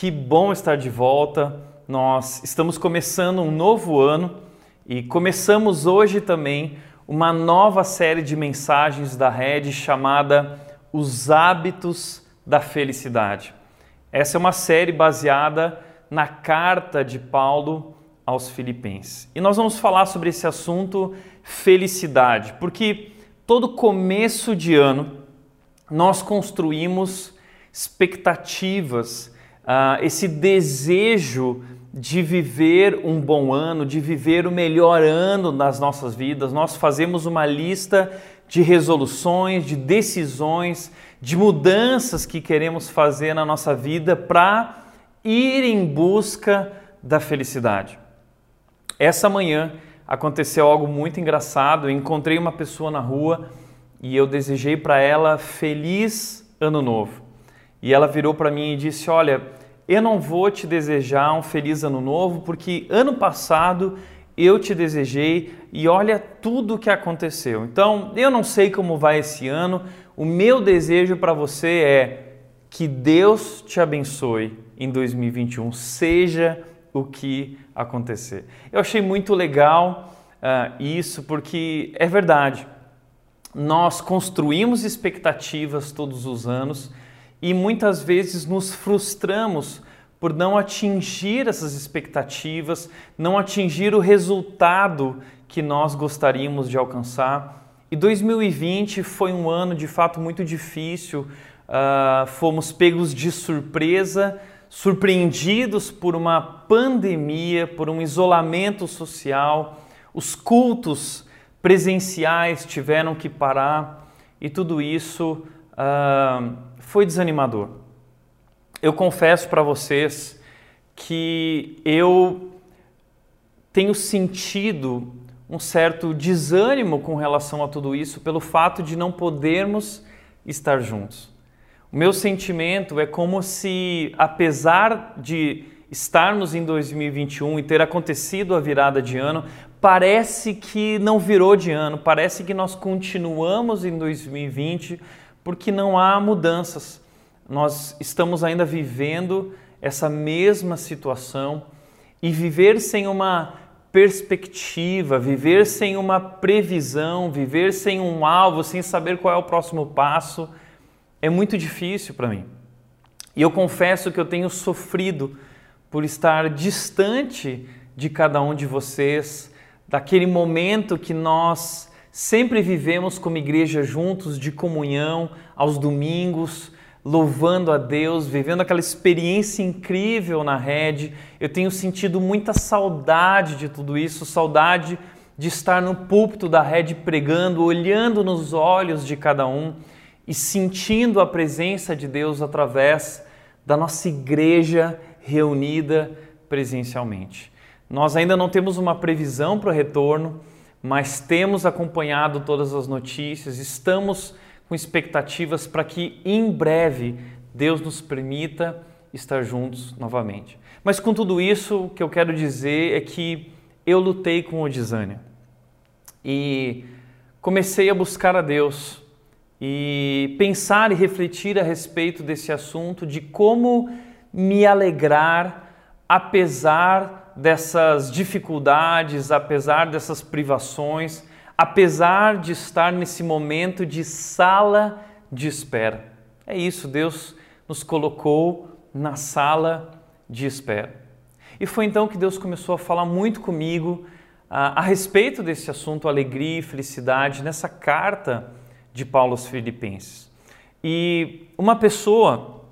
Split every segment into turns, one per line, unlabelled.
Que bom estar de volta. Nós estamos começando um novo ano e começamos hoje também uma nova série de mensagens da rede chamada Os Hábitos da Felicidade. Essa é uma série baseada na carta de Paulo aos Filipenses. E nós vamos falar sobre esse assunto felicidade, porque todo começo de ano nós construímos expectativas, uh, esse desejo de viver um bom ano, de viver o melhor ano das nossas vidas. Nós fazemos uma lista de resoluções, de decisões, de mudanças que queremos fazer na nossa vida para ir em busca da felicidade. Essa manhã aconteceu algo muito engraçado. Eu encontrei uma pessoa na rua e eu desejei para ela feliz ano novo. E ela virou para mim e disse: Olha, eu não vou te desejar um feliz ano novo, porque ano passado eu te desejei e olha tudo o que aconteceu. Então, eu não sei como vai esse ano, o meu desejo para você é que Deus te abençoe em 2021, seja o que acontecer. Eu achei muito legal uh, isso, porque é verdade. Nós construímos expectativas todos os anos e muitas vezes nos frustramos por não atingir essas expectativas, não atingir o resultado que nós gostaríamos de alcançar. E 2020 foi um ano de fato muito difícil, uh, fomos pegos de surpresa, surpreendidos por uma pandemia, por um isolamento social, os cultos presenciais tiveram que parar e tudo isso. Uh, foi desanimador. Eu confesso para vocês que eu tenho sentido um certo desânimo com relação a tudo isso pelo fato de não podermos estar juntos. O meu sentimento é como se, apesar de estarmos em 2021 e ter acontecido a virada de ano, parece que não virou de ano, parece que nós continuamos em 2020 porque não há mudanças. Nós estamos ainda vivendo essa mesma situação e viver sem uma perspectiva, viver sem uma previsão, viver sem um alvo, sem saber qual é o próximo passo, é muito difícil para mim. E eu confesso que eu tenho sofrido por estar distante de cada um de vocês, daquele momento que nós Sempre vivemos como igreja juntos, de comunhão, aos domingos, louvando a Deus, vivendo aquela experiência incrível na rede. Eu tenho sentido muita saudade de tudo isso, saudade de estar no púlpito da rede pregando, olhando nos olhos de cada um e sentindo a presença de Deus através da nossa igreja reunida presencialmente. Nós ainda não temos uma previsão para o retorno, mas temos acompanhado todas as notícias, estamos com expectativas para que em breve Deus nos permita estar juntos novamente. Mas com tudo isso, o que eu quero dizer é que eu lutei com o desânimo e comecei a buscar a Deus e pensar e refletir a respeito desse assunto de como me alegrar apesar dessas dificuldades, apesar dessas privações, apesar de estar nesse momento de sala de espera. É isso, Deus nos colocou na sala de espera. E foi então que Deus começou a falar muito comigo a, a respeito desse assunto, alegria e felicidade, nessa carta de Paulo aos Filipenses. E uma pessoa,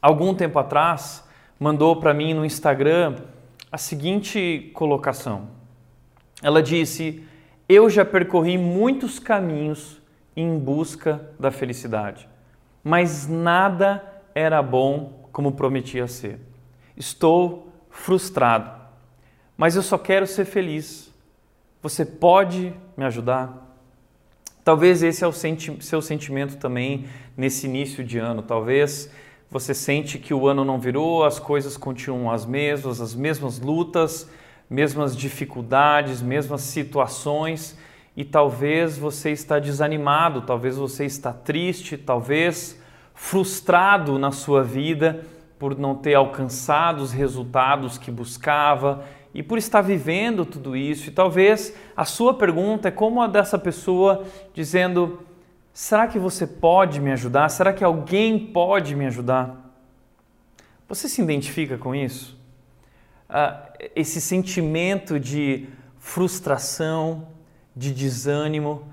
algum tempo atrás, mandou para mim no Instagram a seguinte colocação. Ela disse: Eu já percorri muitos caminhos em busca da felicidade, mas nada era bom como prometia ser. Estou frustrado, mas eu só quero ser feliz. Você pode me ajudar? Talvez esse é o senti seu sentimento também nesse início de ano. Talvez você sente que o ano não virou, as coisas continuam as mesmas, as mesmas lutas, mesmas dificuldades, mesmas situações e talvez você está desanimado, talvez você está triste, talvez frustrado na sua vida por não ter alcançado os resultados que buscava e por estar vivendo tudo isso. E talvez a sua pergunta é como a dessa pessoa dizendo: será que você pode me ajudar? Será que alguém pode me ajudar? Você se identifica com isso? Ah, esse sentimento de frustração, de desânimo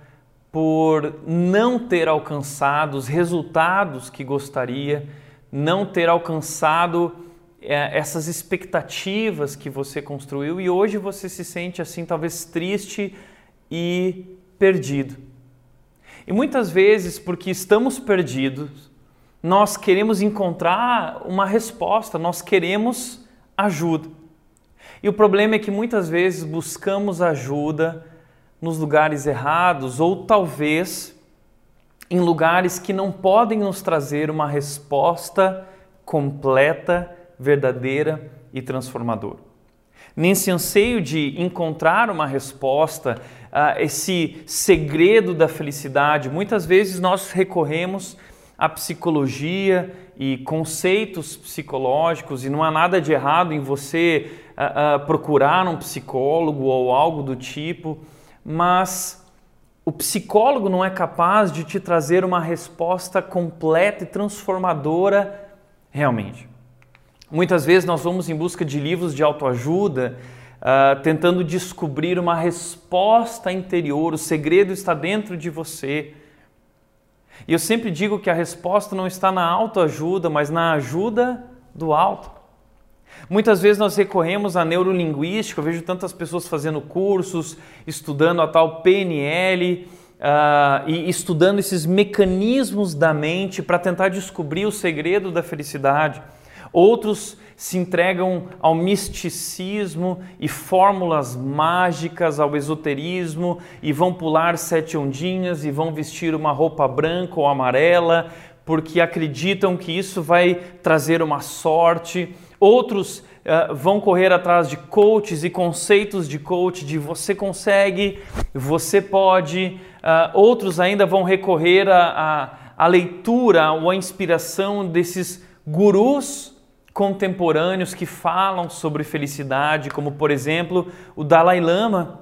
por não ter alcançado os resultados que gostaria, não ter alcançado é, essas expectativas que você construiu e hoje você se sente assim, talvez triste e perdido. E muitas vezes, porque estamos perdidos, nós queremos encontrar uma resposta, nós queremos ajuda. E o problema é que muitas vezes buscamos ajuda nos lugares errados ou talvez em lugares que não podem nos trazer uma resposta completa, verdadeira e transformadora. Nesse anseio de encontrar uma resposta, uh, esse segredo da felicidade, muitas vezes nós recorremos à psicologia e conceitos psicológicos, e não há nada de errado em você uh, uh, procurar um psicólogo ou algo do tipo, mas o psicólogo não é capaz de te trazer uma resposta completa e transformadora realmente. Muitas vezes nós vamos em busca de livros de autoajuda, uh, tentando descobrir uma resposta interior, o segredo está dentro de você. E eu sempre digo que a resposta não está na autoajuda, mas na ajuda do alto. Muitas vezes nós recorremos à neurolinguística, eu vejo tantas pessoas fazendo cursos, estudando a tal PNL uh, e estudando esses mecanismos da mente para tentar descobrir o segredo da felicidade. Outros se entregam ao misticismo e fórmulas mágicas, ao esoterismo e vão pular sete ondinhas e vão vestir uma roupa branca ou amarela porque acreditam que isso vai trazer uma sorte. Outros uh, vão correr atrás de coaches e conceitos de coach, de você consegue, você pode. Uh, outros ainda vão recorrer à leitura ou à inspiração desses gurus contemporâneos que falam sobre felicidade, como por exemplo o Dalai Lama,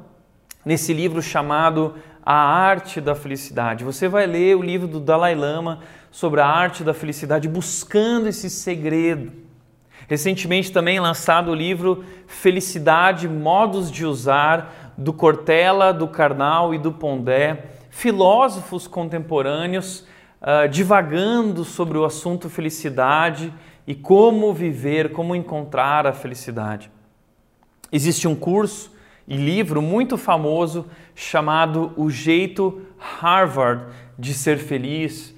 nesse livro chamado A Arte da Felicidade. Você vai ler o livro do Dalai Lama sobre a arte da felicidade, buscando esse segredo. Recentemente também lançado o livro Felicidade, Modos de Usar, do Cortella, do Karnal e do Pondé, filósofos contemporâneos uh, divagando sobre o assunto felicidade e como viver, como encontrar a felicidade. Existe um curso e livro muito famoso chamado O Jeito Harvard de Ser Feliz.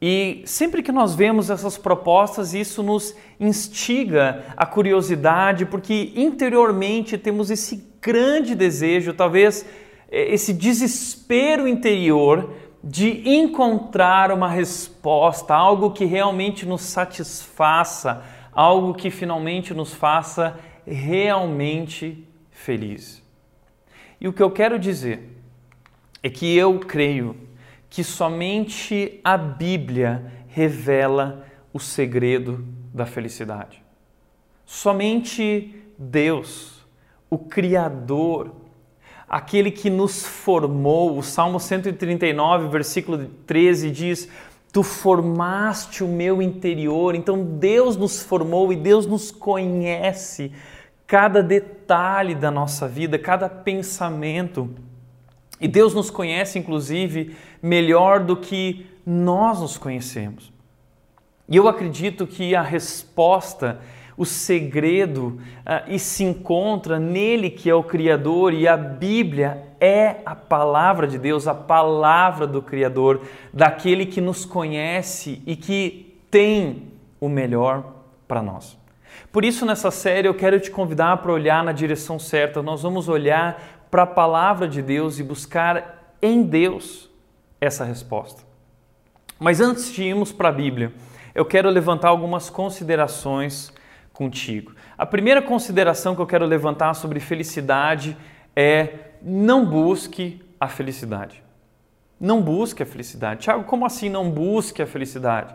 E sempre que nós vemos essas propostas, isso nos instiga a curiosidade, porque interiormente temos esse grande desejo, talvez eh, esse desespero interior de encontrar uma resposta, algo que realmente nos satisfaça, algo que finalmente nos faça realmente feliz. E o que eu quero dizer é que eu creio que somente a Bíblia revela o segredo da felicidade. Somente Deus, o Criador, aquele que nos formou. O Salmo 139, versículo 13 diz: Tu formaste o meu interior. Então Deus nos formou e Deus nos conhece cada detalhe da nossa vida, cada pensamento. E Deus nos conhece, inclusive, melhor do que nós nos conhecemos. E eu acredito que a resposta o segredo uh, e se encontra nele que é o Criador, e a Bíblia é a palavra de Deus, a palavra do Criador, daquele que nos conhece e que tem o melhor para nós. Por isso, nessa série, eu quero te convidar para olhar na direção certa. Nós vamos olhar para a palavra de Deus e buscar em Deus essa resposta. Mas antes de irmos para a Bíblia, eu quero levantar algumas considerações contigo. A primeira consideração que eu quero levantar sobre felicidade é não busque a felicidade. Não busque a felicidade. Tiago, como assim não busque a felicidade?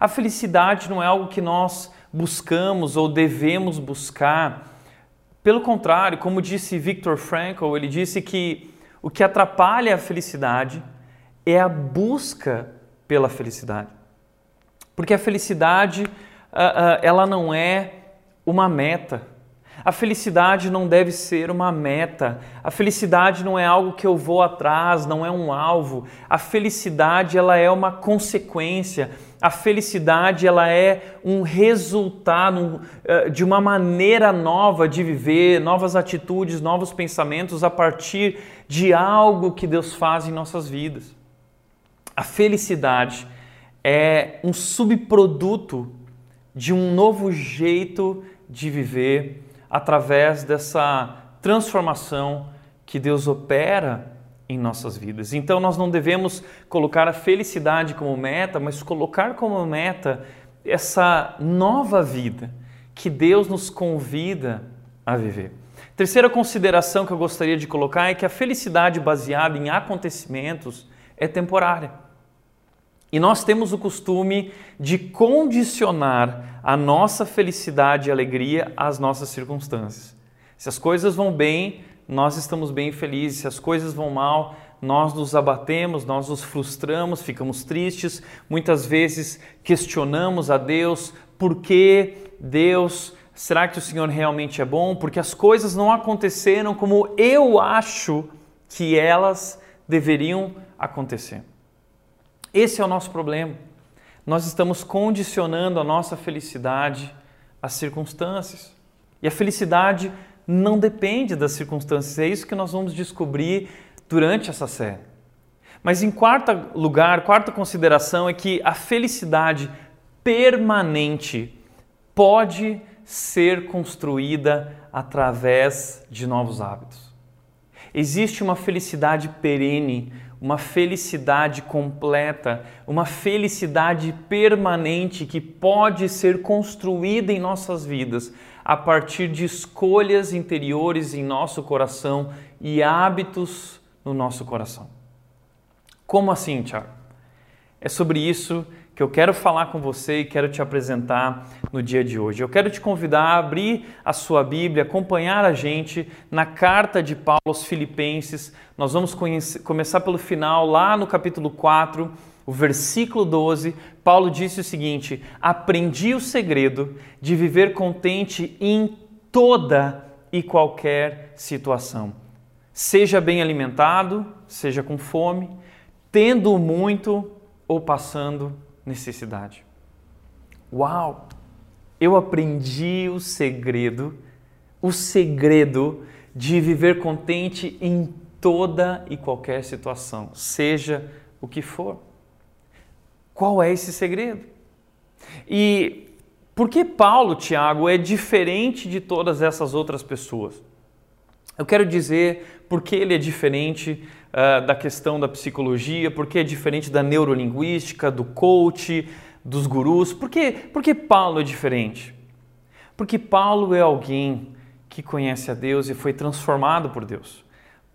A felicidade não é algo que nós buscamos ou devemos buscar. Pelo contrário, como disse Viktor Frankl, ele disse que o que atrapalha a felicidade é a busca pela felicidade. Porque a felicidade, ela não é uma meta. A felicidade não deve ser uma meta. A felicidade não é algo que eu vou atrás, não é um alvo. A felicidade, ela é uma consequência. A felicidade, ela é um resultado eh, de uma maneira nova de viver, novas atitudes, novos pensamentos a partir de algo que Deus faz em nossas vidas. A felicidade é um subproduto de um novo jeito de viver através dessa transformação que Deus opera em nossas vidas. Então nós não devemos colocar a felicidade como meta, mas colocar como meta essa nova vida que Deus nos convida a viver. Terceira consideração que eu gostaria de colocar é que a felicidade baseada em acontecimentos é temporária. E nós temos o costume de condicionar a nossa felicidade e alegria às nossas circunstâncias. Se as coisas vão bem, nós estamos bem felizes. Se as coisas vão mal, nós nos abatemos, nós nos frustramos, ficamos tristes. Muitas vezes questionamos a Deus por que Deus, será que o Senhor realmente é bom? Porque as coisas não aconteceram como eu acho que elas deveriam acontecer. Esse é o nosso problema. Nós estamos condicionando a nossa felicidade às circunstâncias. E a felicidade não depende das circunstâncias. É isso que nós vamos descobrir durante essa série. Mas em quarto lugar, quarta consideração é que a felicidade permanente pode ser construída através de novos hábitos. Existe uma felicidade perene uma felicidade completa, uma felicidade permanente que pode ser construída em nossas vidas a partir de escolhas interiores em nosso coração e hábitos no nosso coração. Como assim, Tiago? É sobre isso que eu quero falar com você e quero te apresentar no dia de hoje. Eu quero te convidar a abrir a sua Bíblia, acompanhar a gente na carta de Paulo aos Filipenses. Nós vamos conhecer, começar pelo final, lá no capítulo 4, o versículo 12. Paulo disse o seguinte: Aprendi o segredo de viver contente em toda e qualquer situação. Seja bem alimentado, seja com fome, tendo muito ou passando necessidade. Uau! Eu aprendi o segredo, o segredo de viver contente em toda e qualquer situação, seja o que for. Qual é esse segredo? E por que Paulo, Tiago, é diferente de todas essas outras pessoas? Eu quero dizer por que ele é diferente uh, da questão da psicologia, porque é diferente da neurolinguística, do coach, dos gurus. Por que, por que Paulo é diferente? Porque Paulo é alguém que conhece a Deus e foi transformado por Deus.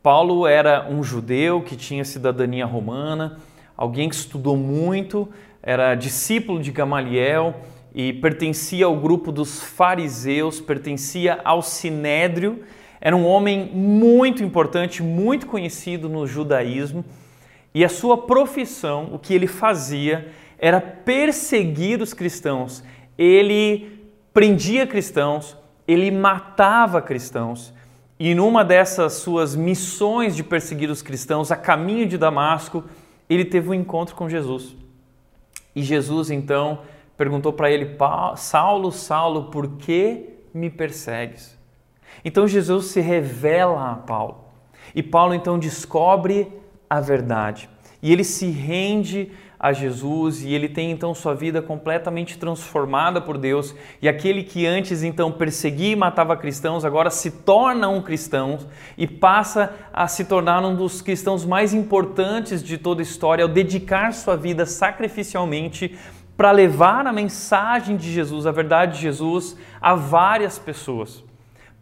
Paulo era um judeu que tinha cidadania romana, alguém que estudou muito, era discípulo de Gamaliel e pertencia ao grupo dos fariseus, pertencia ao sinédrio era um homem muito importante, muito conhecido no judaísmo, e a sua profissão, o que ele fazia, era perseguir os cristãos. Ele prendia cristãos, ele matava cristãos. E numa dessas suas missões de perseguir os cristãos, a caminho de Damasco, ele teve um encontro com Jesus. E Jesus então perguntou para ele: Saulo, Saulo, por que me persegues? Então Jesus se revela a Paulo. E Paulo então descobre a verdade. E ele se rende a Jesus e ele tem então sua vida completamente transformada por Deus. E aquele que antes então perseguia e matava cristãos, agora se torna um cristão e passa a se tornar um dos cristãos mais importantes de toda a história ao dedicar sua vida sacrificialmente para levar a mensagem de Jesus, a verdade de Jesus, a várias pessoas.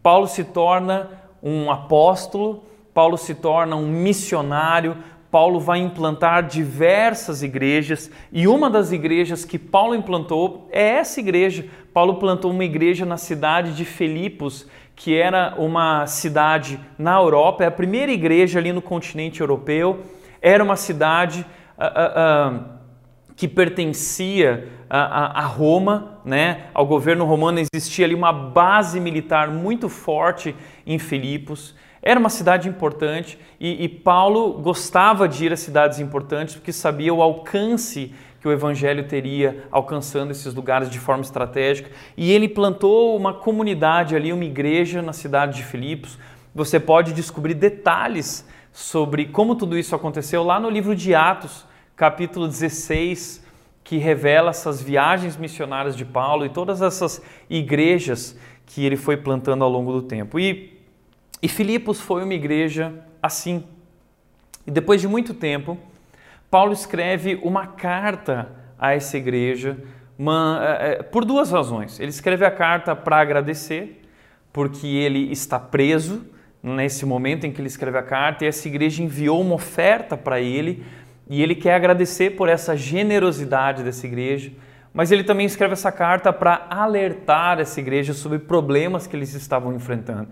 Paulo se torna um apóstolo, Paulo se torna um missionário, Paulo vai implantar diversas igrejas e uma das igrejas que Paulo implantou é essa igreja. Paulo plantou uma igreja na cidade de Filipos, que era uma cidade na Europa, é a primeira igreja ali no continente europeu. Era uma cidade uh, uh, uh, que pertencia a, a, Roma, né? ao governo romano. Existia ali uma base militar muito forte em Filipos. Era uma cidade importante e, e Paulo gostava de ir a cidades importantes porque sabia o alcance que o evangelho teria alcançando esses lugares de forma estratégica. E ele plantou uma comunidade ali, uma igreja na cidade de Filipos. Você pode descobrir detalhes sobre como tudo isso aconteceu lá no livro de Atos, capítulo 16, que revela essas viagens missionárias de Paulo e todas essas igrejas que ele foi plantando ao longo do tempo. E, e Filipos foi uma igreja assim. E depois de muito tempo, Paulo escreve uma carta a essa igreja uma, é, por duas razões. Ele escreve a carta para agradecer, porque ele está preso nesse momento em que ele escreve a carta, e essa igreja enviou uma oferta para ele, e ele quer agradecer por essa generosidade dessa igreja. Mas ele também escreve essa carta para alertar essa igreja sobre problemas que eles estavam enfrentando,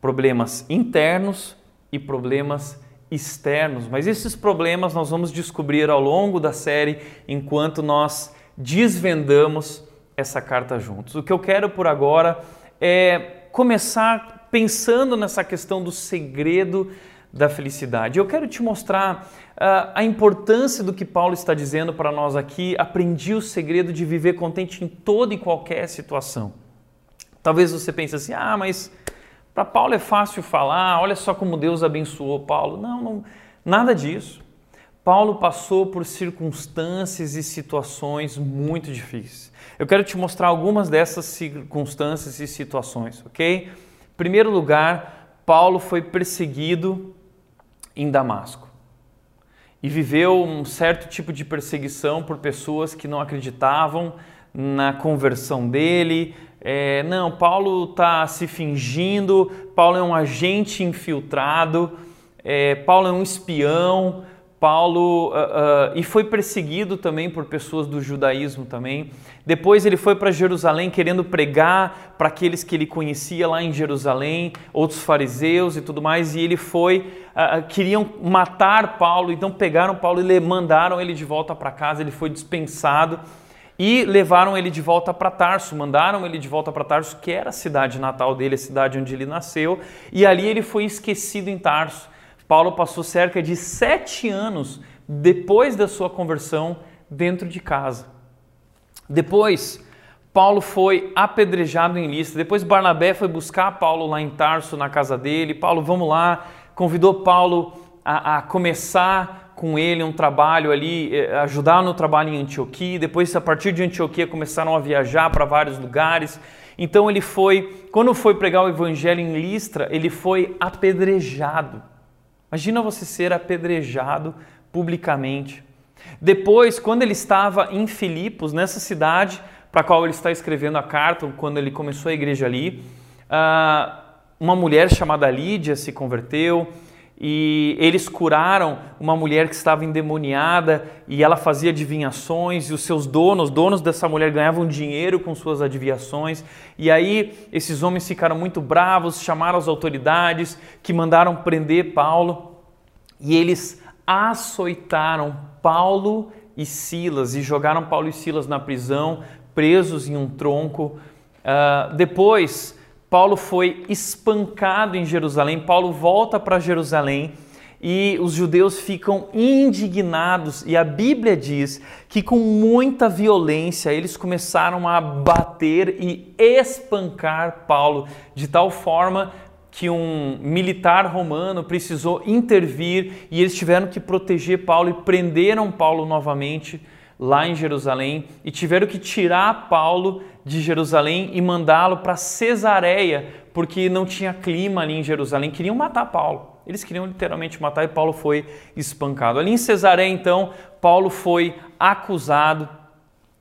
problemas internos e problemas externos, mas esses problemas nós vamos descobrir ao longo da série enquanto nós desvendamos essa carta juntos. O que eu quero por agora é começar pensando nessa questão do segredo da felicidade. Eu quero te mostrar uh, a importância do que Paulo está dizendo para nós aqui. Aprendi o segredo de viver contente em toda e qualquer situação. Talvez você pense assim: ah, mas para Paulo é fácil falar, olha só como Deus abençoou Paulo. Não, não, nada disso. Paulo passou por circunstâncias e situações muito difíceis. Eu quero te mostrar algumas dessas circunstâncias e situações, ok? Em primeiro lugar, Paulo foi perseguido em Damasco. E viveu um certo tipo de perseguição por pessoas que não acreditavam na conversão dele, é, não, Paulo está se fingindo, Paulo é um agente infiltrado, é, Paulo é um espião, Paulo uh, uh, e foi perseguido também por pessoas do judaísmo também. Depois ele foi para Jerusalém querendo pregar para aqueles que ele conhecia lá em Jerusalém, outros fariseus e tudo mais. E ele foi, uh, queriam matar Paulo, então pegaram Paulo e mandaram ele de volta para casa. Ele foi dispensado e levaram ele de volta para Tarso, mandaram ele de volta para Tarso, que era a cidade natal dele, a cidade onde ele nasceu, e ali ele foi esquecido em Tarso. Paulo passou cerca de sete anos depois da sua conversão dentro de casa. Depois, Paulo foi apedrejado em lista. Depois, Barnabé foi buscar Paulo lá em Tarso, na casa dele. Paulo, vamos lá. Convidou Paulo a, a começar com ele um trabalho ali, eh, ajudar no trabalho em Antioquia. Depois, a partir de Antioquia, começaram a viajar para vários lugares. Então, ele foi, quando foi pregar o evangelho em Listra, ele foi apedrejado. Imagina você ser apedrejado publicamente. Depois, quando ele estava em Filipos, nessa cidade para a qual ele está escrevendo a carta, quando ele começou a igreja ali, ah, uma mulher chamada Lídia se converteu e eles curaram uma mulher que estava endemoniada e ela fazia adivinhações e os seus donos, donos dessa mulher ganhavam dinheiro com suas adivinhações. E aí esses homens ficaram muito bravos, chamaram as autoridades que mandaram prender Paulo e eles açoitaram Paulo e Silas e jogaram Paulo e Silas na prisão, presos em um tronco. Uh, depois Paulo foi espancado em Jerusalém, Paulo volta para Jerusalém e os judeus ficam indignados, e a Bíblia diz que com muita violência eles começaram a bater e espancar Paulo, de tal forma que um militar romano precisou intervir e eles tiveram que proteger Paulo e prenderam Paulo novamente lá em Jerusalém e tiveram que tirar Paulo de Jerusalém e mandá-lo para Cesareia, porque não tinha clima ali em Jerusalém, queriam matar Paulo. Eles queriam literalmente matar e Paulo foi espancado. Ali em Cesareia, então, Paulo foi acusado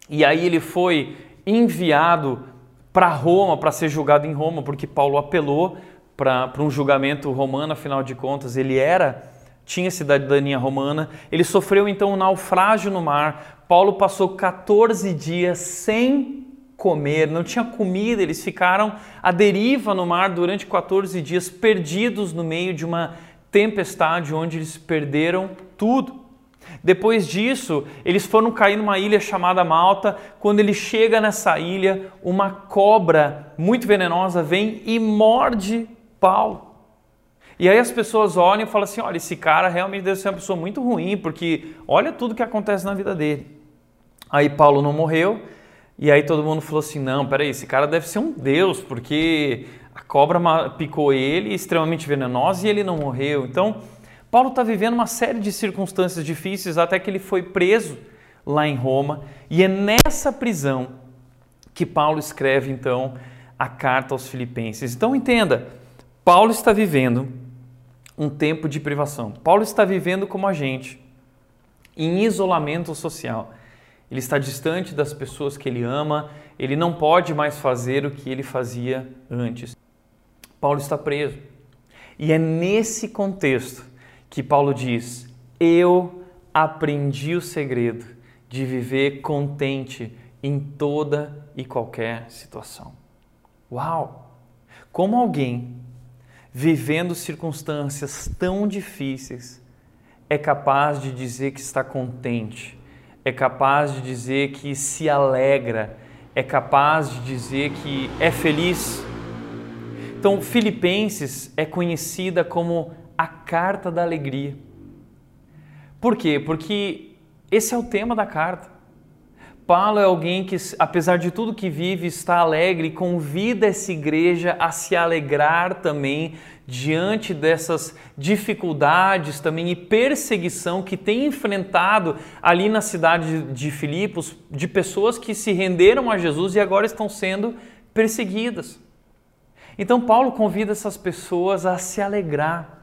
e aí ele foi enviado para Roma para ser julgado em Roma, porque Paulo apelou para um julgamento romano, afinal de contas, ele era tinha cidadania romana. Ele sofreu então um naufrágio no mar. Paulo passou 14 dias sem comer, não tinha comida, eles ficaram à deriva no mar durante 14 dias, perdidos no meio de uma tempestade onde eles perderam tudo. Depois disso, eles foram cair numa ilha chamada Malta. Quando ele chega nessa ilha, uma cobra muito venenosa vem e morde Paulo. E aí as pessoas olham e falam assim: olha, esse cara realmente deve ser uma pessoa muito ruim, porque olha tudo que acontece na vida dele. Aí Paulo não morreu, e aí todo mundo falou assim: não, peraí, esse cara deve ser um deus, porque a cobra picou ele, extremamente venenosa, e ele não morreu. Então, Paulo está vivendo uma série de circunstâncias difíceis até que ele foi preso lá em Roma, e é nessa prisão que Paulo escreve então a carta aos Filipenses. Então entenda, Paulo está vivendo um tempo de privação. Paulo está vivendo como a gente, em isolamento social. Ele está distante das pessoas que ele ama, ele não pode mais fazer o que ele fazia antes. Paulo está preso. E é nesse contexto que Paulo diz: Eu aprendi o segredo de viver contente em toda e qualquer situação. Uau! Como alguém vivendo circunstâncias tão difíceis, é capaz de dizer que está contente, é capaz de dizer que se alegra, é capaz de dizer que é feliz. Então, Filipenses é conhecida como a carta da alegria. Por quê? Porque esse é o tema da carta. Paulo é alguém que, apesar de tudo que vive, está alegre e convida essa igreja a se alegrar também diante dessas dificuldades também e perseguição que tem enfrentado ali na cidade de Filipos, de pessoas que se renderam a Jesus e agora estão sendo perseguidas. Então, Paulo convida essas pessoas a se alegrar.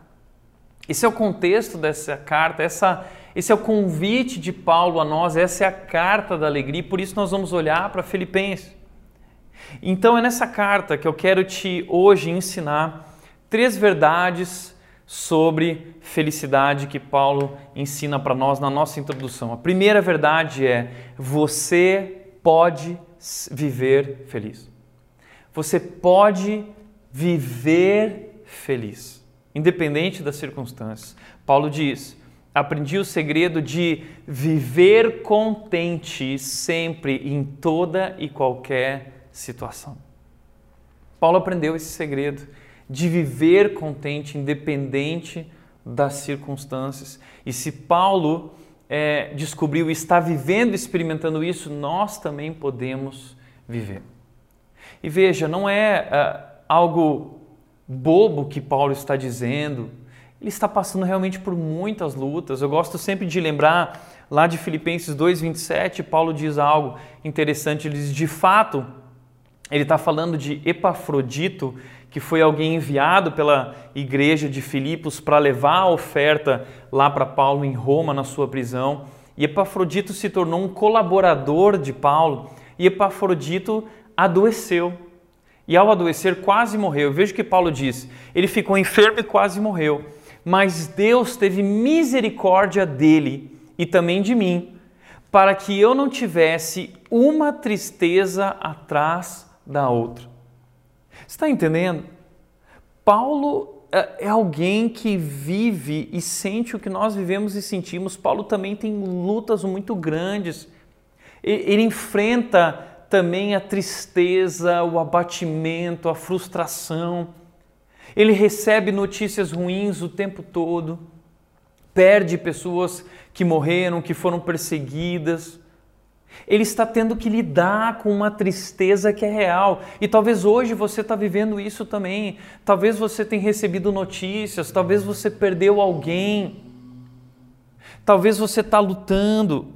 Esse é o contexto dessa carta, essa esse é o convite de Paulo a nós, essa é a carta da alegria, por isso nós vamos olhar para Filipenses. Então é nessa carta que eu quero te hoje ensinar três verdades sobre felicidade que Paulo ensina para nós na nossa introdução. A primeira verdade é: você pode viver feliz. Você pode viver feliz, independente das circunstâncias. Paulo diz: aprendi o segredo de viver contente sempre em toda e qualquer situação. Paulo aprendeu esse segredo de viver contente independente das circunstâncias. E se Paulo é, descobriu e está vivendo, experimentando isso, nós também podemos viver. E veja, não é uh, algo bobo que Paulo está dizendo, ele está passando realmente por muitas lutas. Eu gosto sempre de lembrar lá de Filipenses 2:27, Paulo diz algo interessante, ele diz: "De fato, ele está falando de Epafrodito, que foi alguém enviado pela igreja de Filipos para levar a oferta lá para Paulo em Roma, na sua prisão. E Epafrodito se tornou um colaborador de Paulo. E Epafrodito adoeceu. E ao adoecer, quase morreu. Veja o que Paulo diz: ele ficou enfermo e quase morreu mas Deus teve misericórdia dele e também de mim, para que eu não tivesse uma tristeza atrás da outra. Está entendendo? Paulo é, é alguém que vive e sente o que nós vivemos e sentimos. Paulo também tem lutas muito grandes. Ele enfrenta também a tristeza, o abatimento, a frustração ele recebe notícias ruins o tempo todo, perde pessoas que morreram, que foram perseguidas. Ele está tendo que lidar com uma tristeza que é real. E talvez hoje você está vivendo isso também. Talvez você tenha recebido notícias, talvez você perdeu alguém. Talvez você está lutando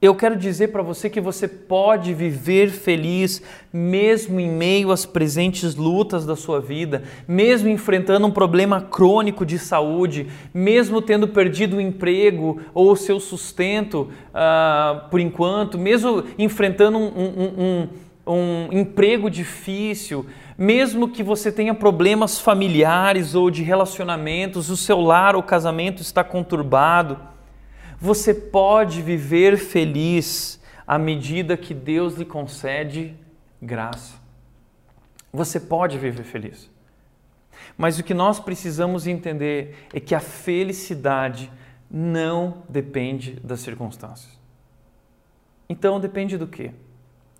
eu quero dizer para você que você pode viver feliz mesmo em meio às presentes lutas da sua vida, mesmo enfrentando um problema crônico de saúde, mesmo tendo perdido o emprego ou o seu sustento uh, por enquanto, mesmo enfrentando um, um, um, um emprego difícil, mesmo que você tenha problemas familiares ou de relacionamentos, o seu lar ou casamento está conturbado você pode viver feliz à medida que Deus lhe concede graça. Você pode viver feliz. Mas o que nós precisamos entender é que a felicidade não depende das circunstâncias. Então depende do quê?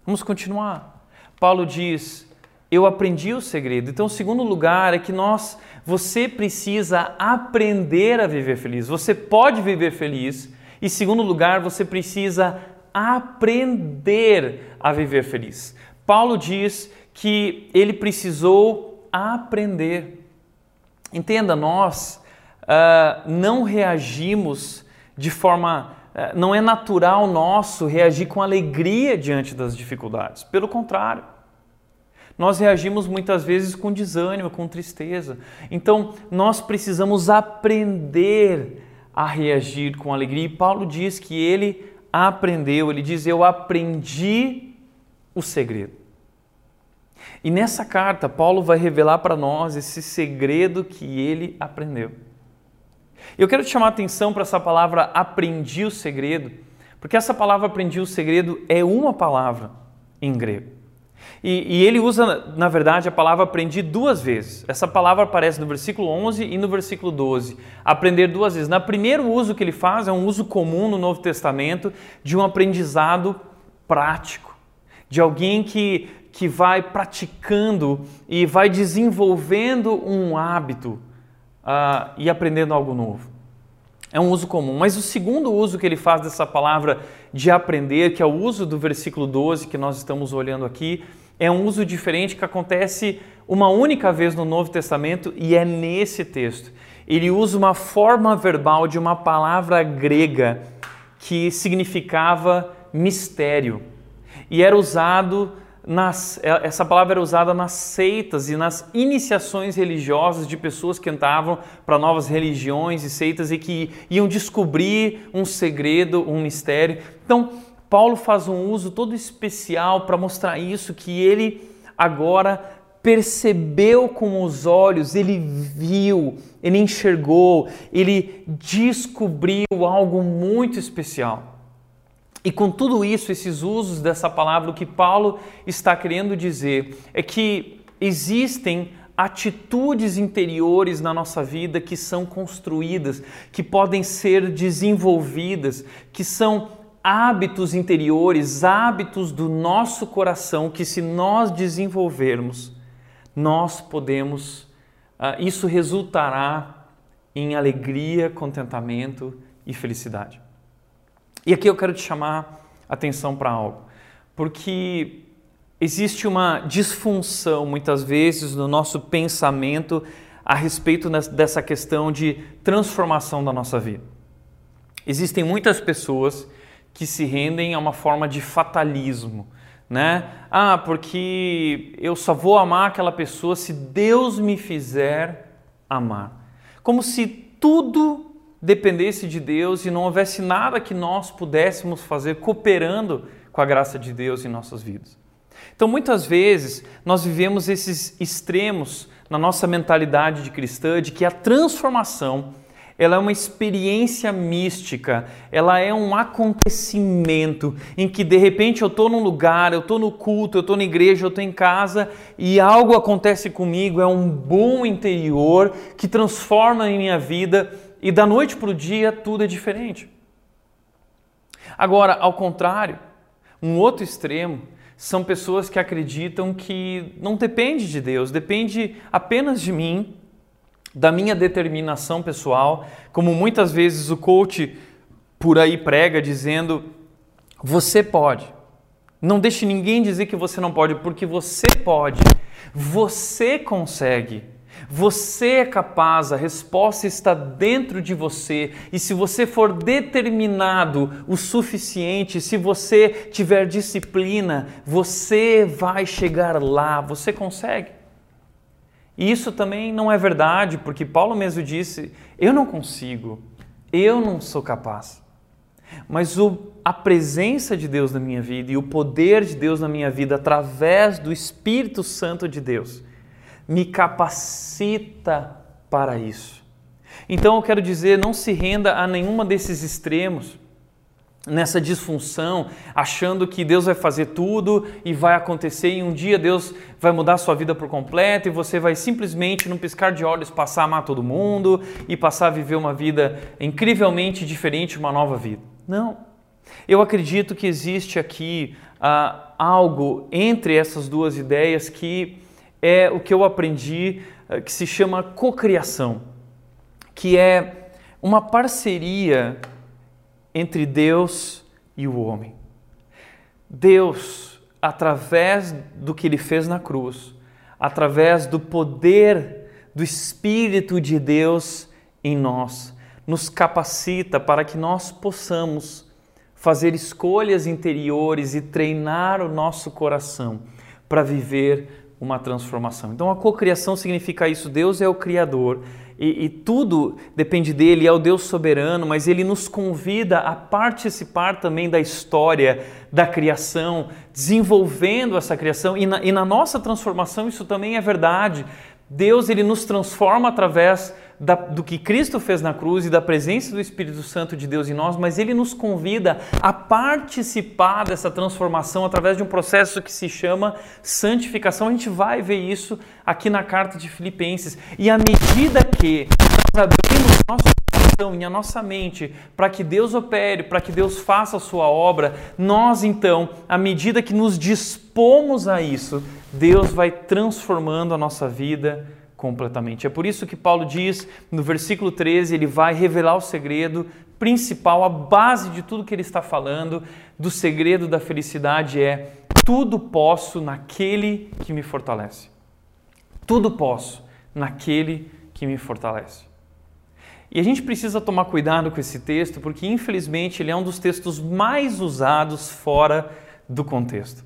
Vamos continuar. Paulo diz: Eu aprendi o segredo. Então, o segundo lugar é que nós, você precisa aprender a viver feliz. Você pode viver feliz. E segundo lugar, você precisa aprender a viver feliz. Paulo diz que ele precisou aprender. Entenda, nós uh, não reagimos de forma. Uh, não é natural nosso reagir com alegria diante das dificuldades. Pelo contrário. Nós reagimos muitas vezes com desânimo, com tristeza. Então, nós precisamos aprender a reagir com alegria. E Paulo diz que ele aprendeu, ele diz: Eu aprendi o segredo. E nessa carta, Paulo vai revelar para nós esse segredo que ele aprendeu. Eu quero te chamar a atenção para essa palavra aprendi o segredo, porque essa palavra aprendi o segredo é uma palavra em grego. E, e, ele usa, na verdade, a palavra aprendi duas vezes. Essa palavra aparece no versículo 11 e no versículo 12. Aprender duas vezes. No primeiro uso que ele faz é um uso comum no Novo Testamento de um aprendizado prático, de alguém que que vai praticando e vai desenvolvendo um hábito uh, e aprendendo algo novo. É um uso comum. Mas o segundo uso que ele faz dessa palavra de aprender, que é o uso do versículo 12 que nós estamos olhando aqui, é um uso diferente que acontece uma única vez no Novo Testamento e é nesse texto. Ele usa uma forma verbal de uma palavra grega que significava mistério e era usado nas, é, essa palavra era usada nas seitas e nas iniciações religiosas de pessoas que entravam para novas religiões e seitas e que iam descobrir um segredo, um mistério. Então, Paulo faz um uso todo especial para mostrar isso, que ele agora percebeu com os olhos, ele viu, ele enxergou, ele descobriu algo muito especial. E com tudo isso, esses usos dessa palavra, o que Paulo está querendo dizer é que existem atitudes interiores na nossa vida que são construídas, que podem ser desenvolvidas, que são hábitos interiores, hábitos do nosso coração que, se nós desenvolvermos, nós podemos, uh, isso resultará em alegria, contentamento e felicidade. E aqui eu quero te chamar atenção para algo, porque existe uma disfunção muitas vezes no nosso pensamento a respeito dessa questão de transformação da nossa vida. Existem muitas pessoas que se rendem a uma forma de fatalismo, né? Ah, porque eu só vou amar aquela pessoa se Deus me fizer amar. Como se tudo dependesse de Deus e não houvesse nada que nós pudéssemos fazer cooperando com a graça de Deus em nossas vidas. Então, muitas vezes, nós vivemos esses extremos na nossa mentalidade de cristã de que a transformação ela é uma experiência mística, ela é um acontecimento em que de repente eu estou num lugar, eu estou no culto, eu estou na igreja, eu estou em casa e algo acontece comigo, é um bom interior que transforma a minha vida e da noite para o dia tudo é diferente. Agora, ao contrário, um outro extremo são pessoas que acreditam que não depende de Deus, depende apenas de mim, da minha determinação pessoal, como muitas vezes o coach por aí prega dizendo: você pode. Não deixe ninguém dizer que você não pode, porque você pode. Você consegue. Você é capaz, a resposta está dentro de você. E se você for determinado o suficiente, se você tiver disciplina, você vai chegar lá, você consegue. E isso também não é verdade, porque Paulo mesmo disse: eu não consigo, eu não sou capaz. Mas o, a presença de Deus na minha vida e o poder de Deus na minha vida através do Espírito Santo de Deus me capacita para isso. Então eu quero dizer, não se renda a nenhuma desses extremos. Nessa disfunção, achando que Deus vai fazer tudo e vai acontecer e um dia Deus vai mudar a sua vida por completo e você vai simplesmente, num piscar de olhos, passar a amar todo mundo e passar a viver uma vida incrivelmente diferente, uma nova vida. Não. Eu acredito que existe aqui ah, algo entre essas duas ideias que é o que eu aprendi, ah, que se chama cocriação, que é uma parceria entre Deus e o homem. Deus, através do que ele fez na cruz, através do poder do Espírito de Deus em nós, nos capacita para que nós possamos fazer escolhas interiores e treinar o nosso coração para viver uma transformação. Então a cocriação significa isso, Deus é o criador e, e, tudo depende dele, é o Deus soberano, mas ele nos convida a participar também da história da criação, desenvolvendo essa criação e na, e na nossa transformação isso também é verdade. Deus ele nos transforma através da, do que Cristo fez na cruz e da presença do Espírito Santo de Deus em nós, mas ele nos convida a participar dessa transformação através de um processo que se chama santificação. A gente vai ver isso aqui na carta de Filipenses. E à medida que nós abrimos nosso coração e a nossa mente para que Deus opere, para que Deus faça a sua obra, nós então, à medida que nos dispomos a isso, Deus vai transformando a nossa vida completamente. É por isso que Paulo diz no versículo 13, ele vai revelar o segredo principal, a base de tudo que ele está falando, do segredo da felicidade é tudo posso naquele que me fortalece. Tudo posso naquele que me fortalece. E a gente precisa tomar cuidado com esse texto, porque infelizmente ele é um dos textos mais usados fora do contexto.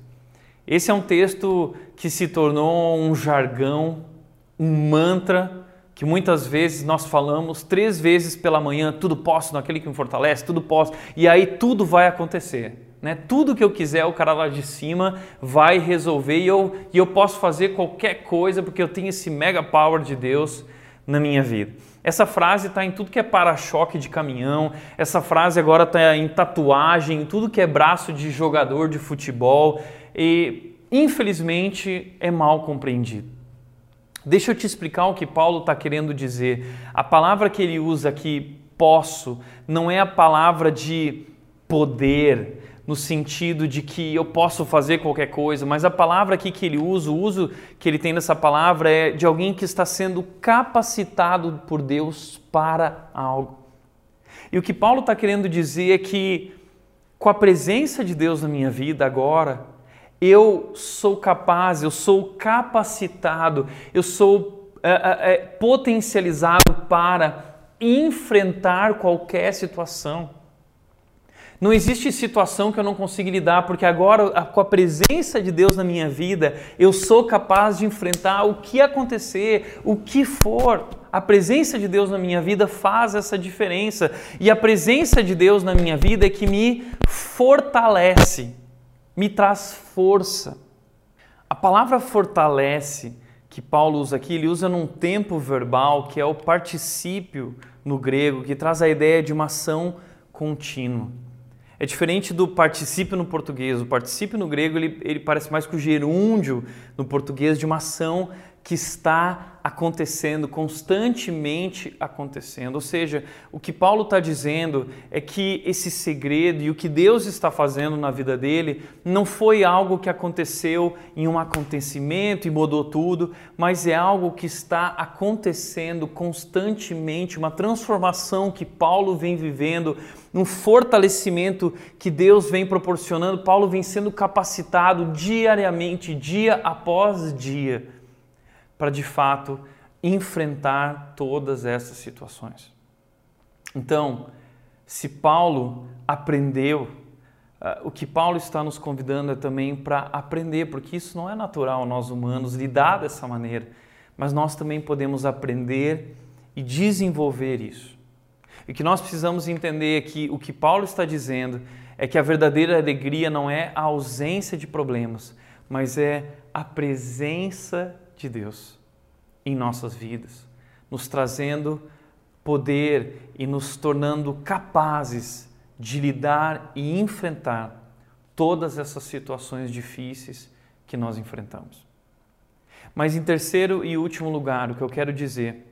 Esse é um texto que se tornou um jargão um mantra que muitas vezes nós falamos três vezes pela manhã, tudo posso naquele que me fortalece, tudo posso, e aí tudo vai acontecer. Né? Tudo que eu quiser, o cara lá de cima vai resolver e eu, e eu posso fazer qualquer coisa porque eu tenho esse mega power de Deus na minha vida. Essa frase está em tudo que é para-choque de caminhão, essa frase agora está em tatuagem, em tudo que é braço de jogador de futebol e infelizmente é mal compreendido. Deixa eu te explicar o que Paulo está querendo dizer. A palavra que ele usa aqui, posso, não é a palavra de poder, no sentido de que eu posso fazer qualquer coisa, mas a palavra aqui que ele usa, o uso que ele tem dessa palavra é de alguém que está sendo capacitado por Deus para algo. E o que Paulo está querendo dizer é que, com a presença de Deus na minha vida agora, eu sou capaz, eu sou capacitado, eu sou é, é, potencializado para enfrentar qualquer situação. Não existe situação que eu não consiga lidar, porque agora, com a presença de Deus na minha vida, eu sou capaz de enfrentar o que acontecer, o que for. A presença de Deus na minha vida faz essa diferença. E a presença de Deus na minha vida é que me fortalece me traz força. A palavra fortalece que Paulo usa aqui, ele usa num tempo verbal que é o particípio no grego, que traz a ideia de uma ação contínua. É diferente do particípio no português. O particípio no grego ele, ele parece mais com o gerúndio no português de uma ação que está acontecendo, constantemente acontecendo. Ou seja, o que Paulo está dizendo é que esse segredo e o que Deus está fazendo na vida dele não foi algo que aconteceu em um acontecimento e mudou tudo, mas é algo que está acontecendo constantemente, uma transformação que Paulo vem vivendo, um fortalecimento que Deus vem proporcionando. Paulo vem sendo capacitado diariamente, dia após dia para de fato enfrentar todas essas situações. Então, se Paulo aprendeu, uh, o que Paulo está nos convidando é também para aprender, porque isso não é natural nós humanos lidar dessa maneira, mas nós também podemos aprender e desenvolver isso. E que nós precisamos entender que o que Paulo está dizendo é que a verdadeira alegria não é a ausência de problemas, mas é a presença de Deus em nossas vidas, nos trazendo poder e nos tornando capazes de lidar e enfrentar todas essas situações difíceis que nós enfrentamos. Mas em terceiro e último lugar, o que eu quero dizer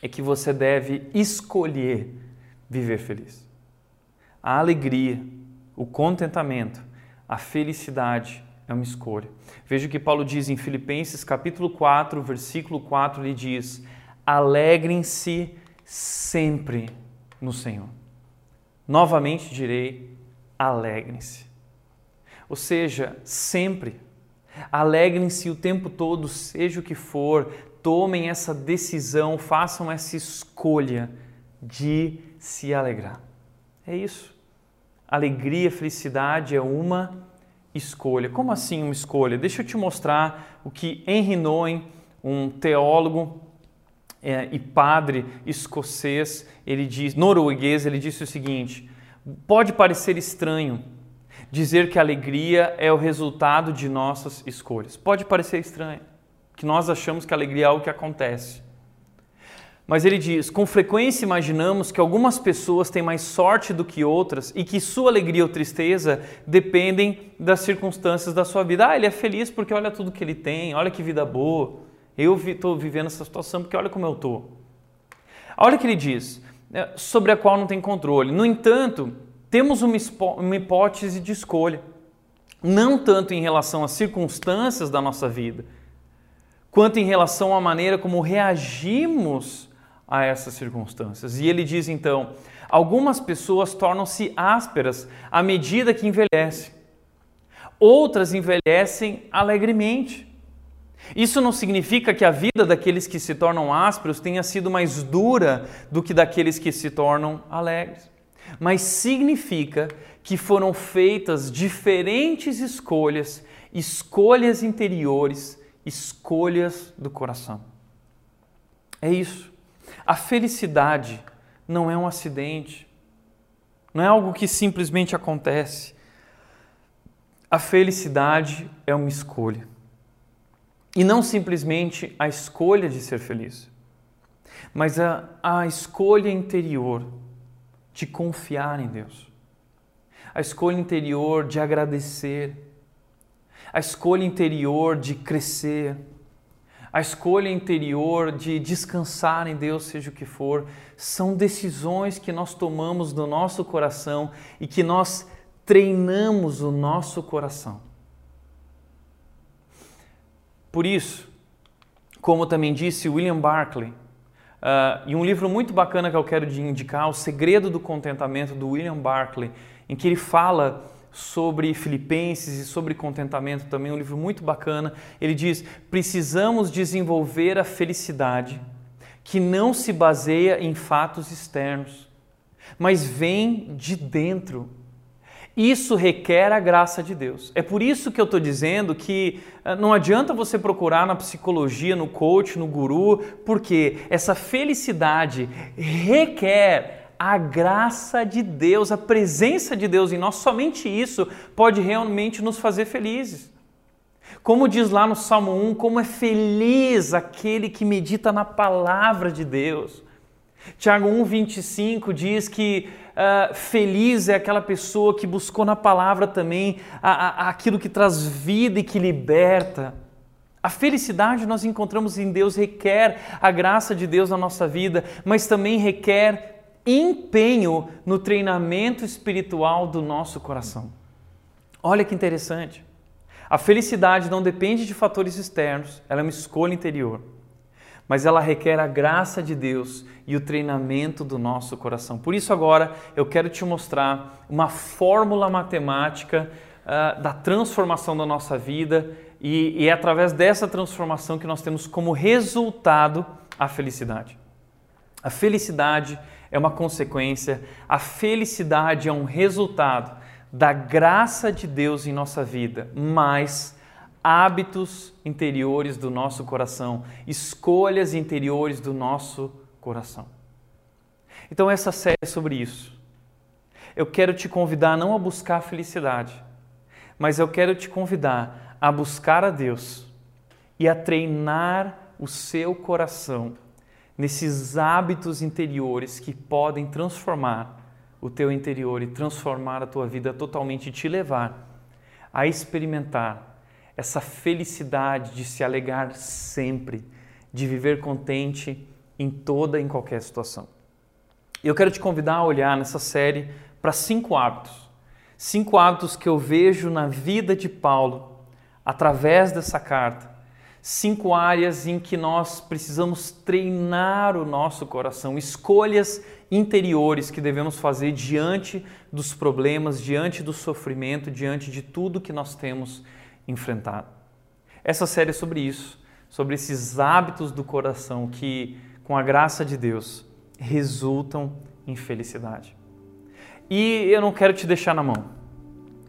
é que você deve escolher viver feliz. A alegria, o contentamento, a felicidade é uma escolha. Veja o que Paulo diz em Filipenses capítulo 4, versículo 4, ele diz: "Alegrem-se sempre no Senhor". Novamente direi: alegrem-se. Ou seja, sempre. Alegrem-se o tempo todo, seja o que for, tomem essa decisão, façam essa escolha de se alegrar. É isso. Alegria, felicidade é uma escolha. Como assim uma escolha? Deixa eu te mostrar o que Henry Nouwen, um teólogo é, e padre escocês, ele diz, norueguês, ele disse o seguinte: pode parecer estranho dizer que a alegria é o resultado de nossas escolhas. Pode parecer estranho, que nós achamos que a alegria é algo que acontece. Mas ele diz: com frequência imaginamos que algumas pessoas têm mais sorte do que outras e que sua alegria ou tristeza dependem das circunstâncias da sua vida. Ah, ele é feliz porque olha tudo que ele tem, olha que vida boa. Eu estou vivendo essa situação porque olha como eu estou. Olha o que ele diz: é, sobre a qual não tem controle. No entanto, temos uma, uma hipótese de escolha, não tanto em relação às circunstâncias da nossa vida, quanto em relação à maneira como reagimos a essas circunstâncias. E ele diz então: algumas pessoas tornam-se ásperas à medida que envelhecem, outras envelhecem alegremente. Isso não significa que a vida daqueles que se tornam ásperos tenha sido mais dura do que daqueles que se tornam alegres, mas significa que foram feitas diferentes escolhas, escolhas interiores, escolhas do coração. É isso. A felicidade não é um acidente, não é algo que simplesmente acontece. A felicidade é uma escolha. E não simplesmente a escolha de ser feliz, mas a, a escolha interior de confiar em Deus, a escolha interior de agradecer, a escolha interior de crescer, a escolha interior de descansar em Deus, seja o que for, são decisões que nós tomamos no nosso coração e que nós treinamos o nosso coração. Por isso, como também disse William Barclay, uh, e um livro muito bacana que eu quero indicar, O Segredo do Contentamento, do William Barclay, em que ele fala sobre Filipenses e sobre contentamento também, um livro muito bacana. Ele diz: precisamos desenvolver a felicidade que não se baseia em fatos externos, mas vem de dentro isso requer a graça de Deus. É por isso que eu estou dizendo que eh, não adianta você procurar na psicologia, no coach, no guru, porque essa felicidade requer a graça de Deus, a presença de Deus em nós. Somente isso pode realmente nos fazer felizes. Como diz lá no Salmo 1, como é feliz aquele que medita na palavra de Deus. Tiago 1,25 diz que uh, feliz é aquela pessoa que buscou na palavra também a, a, aquilo que traz vida e que liberta. A felicidade nós encontramos em Deus, requer a graça de Deus na nossa vida, mas também requer empenho no treinamento espiritual do nosso coração. Olha que interessante. A felicidade não depende de fatores externos, ela é uma escolha interior mas ela requer a graça de Deus e o treinamento do nosso coração. Por isso, agora eu quero te mostrar uma fórmula matemática uh, da transformação da nossa vida, e, e é através dessa transformação que nós temos como resultado a felicidade. A felicidade é uma consequência, a felicidade é um resultado da graça de Deus em nossa vida, mas hábitos interiores do nosso coração, escolhas interiores do nosso coração. Então, essa série é sobre isso. Eu quero te convidar não a buscar a felicidade, mas eu quero te convidar a buscar a Deus e a treinar o seu coração nesses hábitos interiores que podem transformar o teu interior e transformar a tua vida totalmente e te levar a experimentar essa felicidade de se alegar sempre, de viver contente em toda e em qualquer situação. Eu quero te convidar a olhar nessa série para cinco hábitos. Cinco hábitos que eu vejo na vida de Paulo através dessa carta. Cinco áreas em que nós precisamos treinar o nosso coração, escolhas interiores que devemos fazer diante dos problemas, diante do sofrimento, diante de tudo que nós temos enfrentado. Essa série é sobre isso, sobre esses hábitos do coração que, com a graça de Deus, resultam em felicidade. E eu não quero te deixar na mão,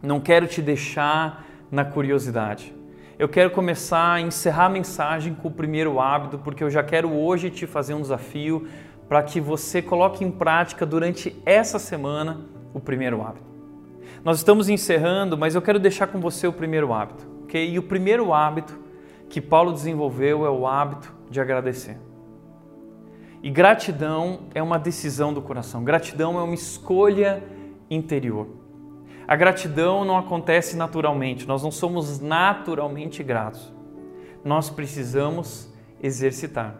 não quero te deixar na curiosidade. Eu quero começar a encerrar a mensagem com o primeiro hábito, porque eu já quero hoje te fazer um desafio para que você coloque em prática durante essa semana o primeiro hábito. Nós estamos encerrando, mas eu quero deixar com você o primeiro hábito, ok? E o primeiro hábito que Paulo desenvolveu é o hábito de agradecer. E gratidão é uma decisão do coração, gratidão é uma escolha interior. A gratidão não acontece naturalmente, nós não somos naturalmente gratos. Nós precisamos exercitar.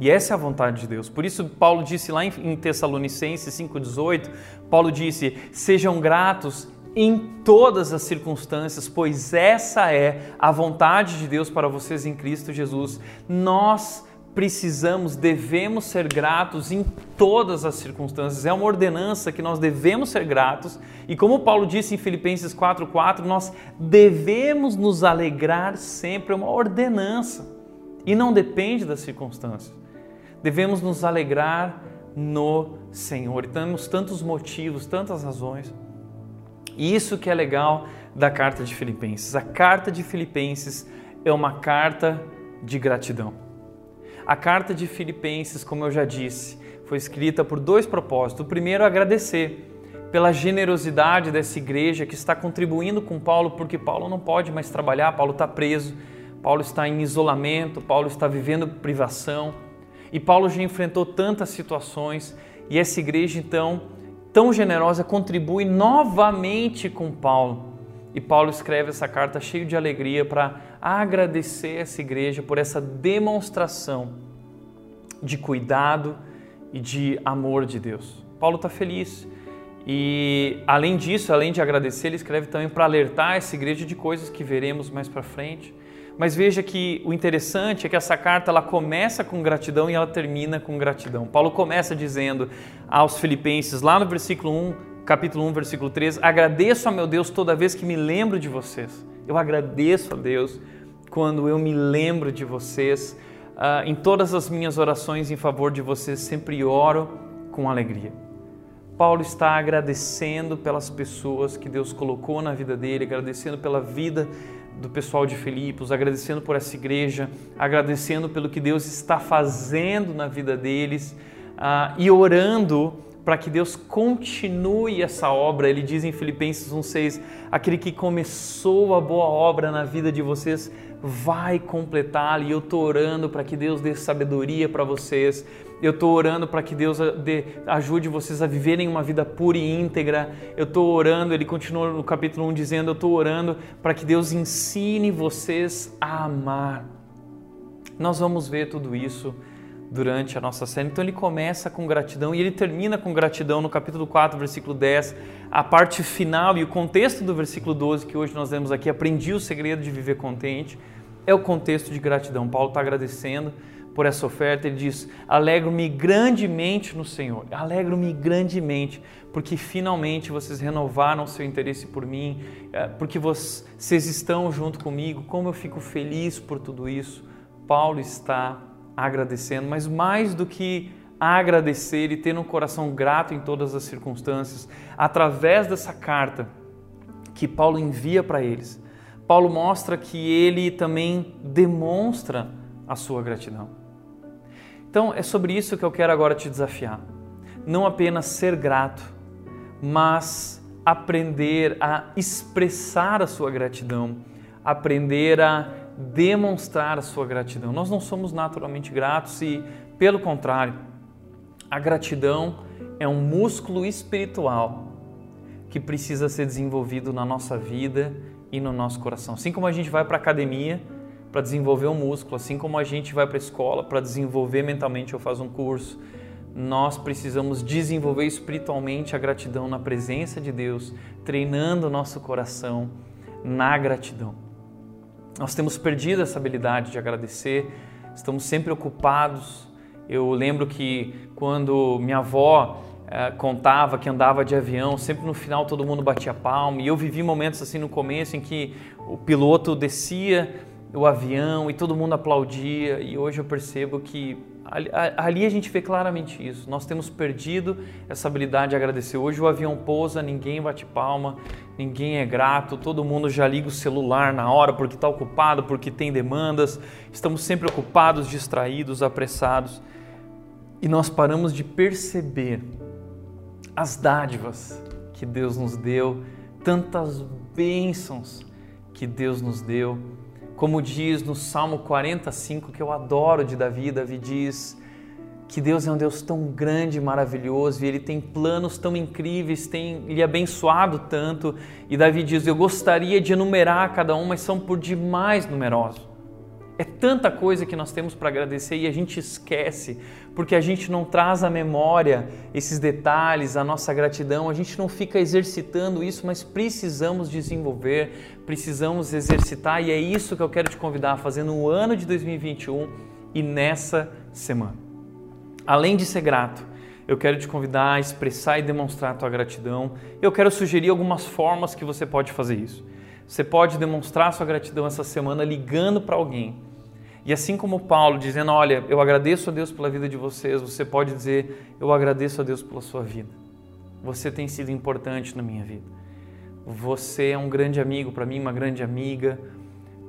E essa é a vontade de Deus. Por isso, Paulo disse lá em Tessalonicenses 5,18: Paulo disse: Sejam gratos em todas as circunstâncias, pois essa é a vontade de Deus para vocês em Cristo Jesus. Nós precisamos, devemos ser gratos em todas as circunstâncias. É uma ordenança que nós devemos ser gratos. E como Paulo disse em Filipenses 4:4, nós devemos nos alegrar sempre, é uma ordenança. E não depende das circunstâncias. Devemos nos alegrar no Senhor. E temos tantos motivos, tantas razões. E isso que é legal da carta de Filipenses. A carta de Filipenses é uma carta de gratidão. A carta de Filipenses, como eu já disse, foi escrita por dois propósitos. O primeiro, agradecer pela generosidade dessa igreja que está contribuindo com Paulo, porque Paulo não pode mais trabalhar, Paulo está preso, Paulo está em isolamento, Paulo está vivendo privação. E Paulo já enfrentou tantas situações e essa igreja, então, tão generosa, contribui novamente com Paulo. E Paulo escreve essa carta cheio de alegria para agradecer essa igreja por essa demonstração de cuidado e de amor de Deus. Paulo está feliz. E além disso, além de agradecer, ele escreve também para alertar essa igreja de coisas que veremos mais para frente. Mas veja que o interessante é que essa carta ela começa com gratidão e ela termina com gratidão. Paulo começa dizendo aos filipenses, lá no versículo 1, capítulo 1, versículo 13, agradeço a meu Deus toda vez que me lembro de vocês. Eu agradeço a Deus quando eu me lembro de vocês. Uh, em todas as minhas orações em favor de vocês, sempre oro com alegria. Paulo está agradecendo pelas pessoas que Deus colocou na vida dele, agradecendo pela vida do pessoal de Filipos, agradecendo por essa igreja, agradecendo pelo que Deus está fazendo na vida deles uh, e orando para que Deus continue essa obra. Ele diz em Filipenses 1,6: aquele que começou a boa obra na vida de vocês vai completá-la. E eu estou orando para que Deus dê sabedoria para vocês. Eu estou orando para que Deus dê, ajude vocês a viverem uma vida pura e íntegra. Eu estou orando, ele continua no capítulo 1 dizendo: Eu estou orando para que Deus ensine vocês a amar. Nós vamos ver tudo isso durante a nossa série. Então ele começa com gratidão e ele termina com gratidão no capítulo 4, versículo 10. A parte final e o contexto do versículo 12 que hoje nós vemos aqui, aprendi o segredo de viver contente, é o contexto de gratidão. Paulo está agradecendo por essa oferta, ele diz: Alegro-me grandemente no Senhor, alegro-me grandemente, porque finalmente vocês renovaram seu interesse por mim, é, porque vocês estão junto comigo, como eu fico feliz por tudo isso. Paulo está agradecendo, mas mais do que agradecer e ter um coração grato em todas as circunstâncias, através dessa carta que Paulo envia para eles, Paulo mostra que ele também demonstra a sua gratidão. Então é sobre isso que eu quero agora te desafiar. Não apenas ser grato, mas aprender a expressar a sua gratidão, aprender a demonstrar a sua gratidão. Nós não somos naturalmente gratos e, pelo contrário, a gratidão é um músculo espiritual que precisa ser desenvolvido na nossa vida e no nosso coração. Assim como a gente vai para a academia para desenvolver um músculo, assim como a gente vai para a escola para desenvolver mentalmente ou faz um curso, nós precisamos desenvolver espiritualmente a gratidão na presença de Deus, treinando o nosso coração na gratidão. Nós temos perdido essa habilidade de agradecer, estamos sempre ocupados. Eu lembro que quando minha avó eh, contava que andava de avião, sempre no final todo mundo batia palma, e eu vivi momentos assim no começo em que o piloto descia o avião e todo mundo aplaudia, e hoje eu percebo que Ali a gente vê claramente isso. Nós temos perdido essa habilidade de agradecer. Hoje o avião pousa, ninguém bate palma, ninguém é grato, todo mundo já liga o celular na hora porque está ocupado, porque tem demandas. Estamos sempre ocupados, distraídos, apressados. E nós paramos de perceber as dádivas que Deus nos deu, tantas bênçãos que Deus nos deu como diz no Salmo 45, que eu adoro de Davi, Davi diz que Deus é um Deus tão grande e maravilhoso e Ele tem planos tão incríveis, tem lhe abençoado tanto. E Davi diz: Eu gostaria de enumerar cada um, mas são por demais numerosos. É tanta coisa que nós temos para agradecer e a gente esquece, porque a gente não traz à memória esses detalhes, a nossa gratidão, a gente não fica exercitando isso, mas precisamos desenvolver, precisamos exercitar e é isso que eu quero te convidar a fazer no ano de 2021 e nessa semana. Além de ser grato, eu quero te convidar a expressar e demonstrar a tua gratidão. Eu quero sugerir algumas formas que você pode fazer isso. Você pode demonstrar sua gratidão essa semana ligando para alguém. E assim como Paulo dizendo, olha, eu agradeço a Deus pela vida de vocês, você pode dizer, eu agradeço a Deus pela sua vida. Você tem sido importante na minha vida. Você é um grande amigo para mim, uma grande amiga.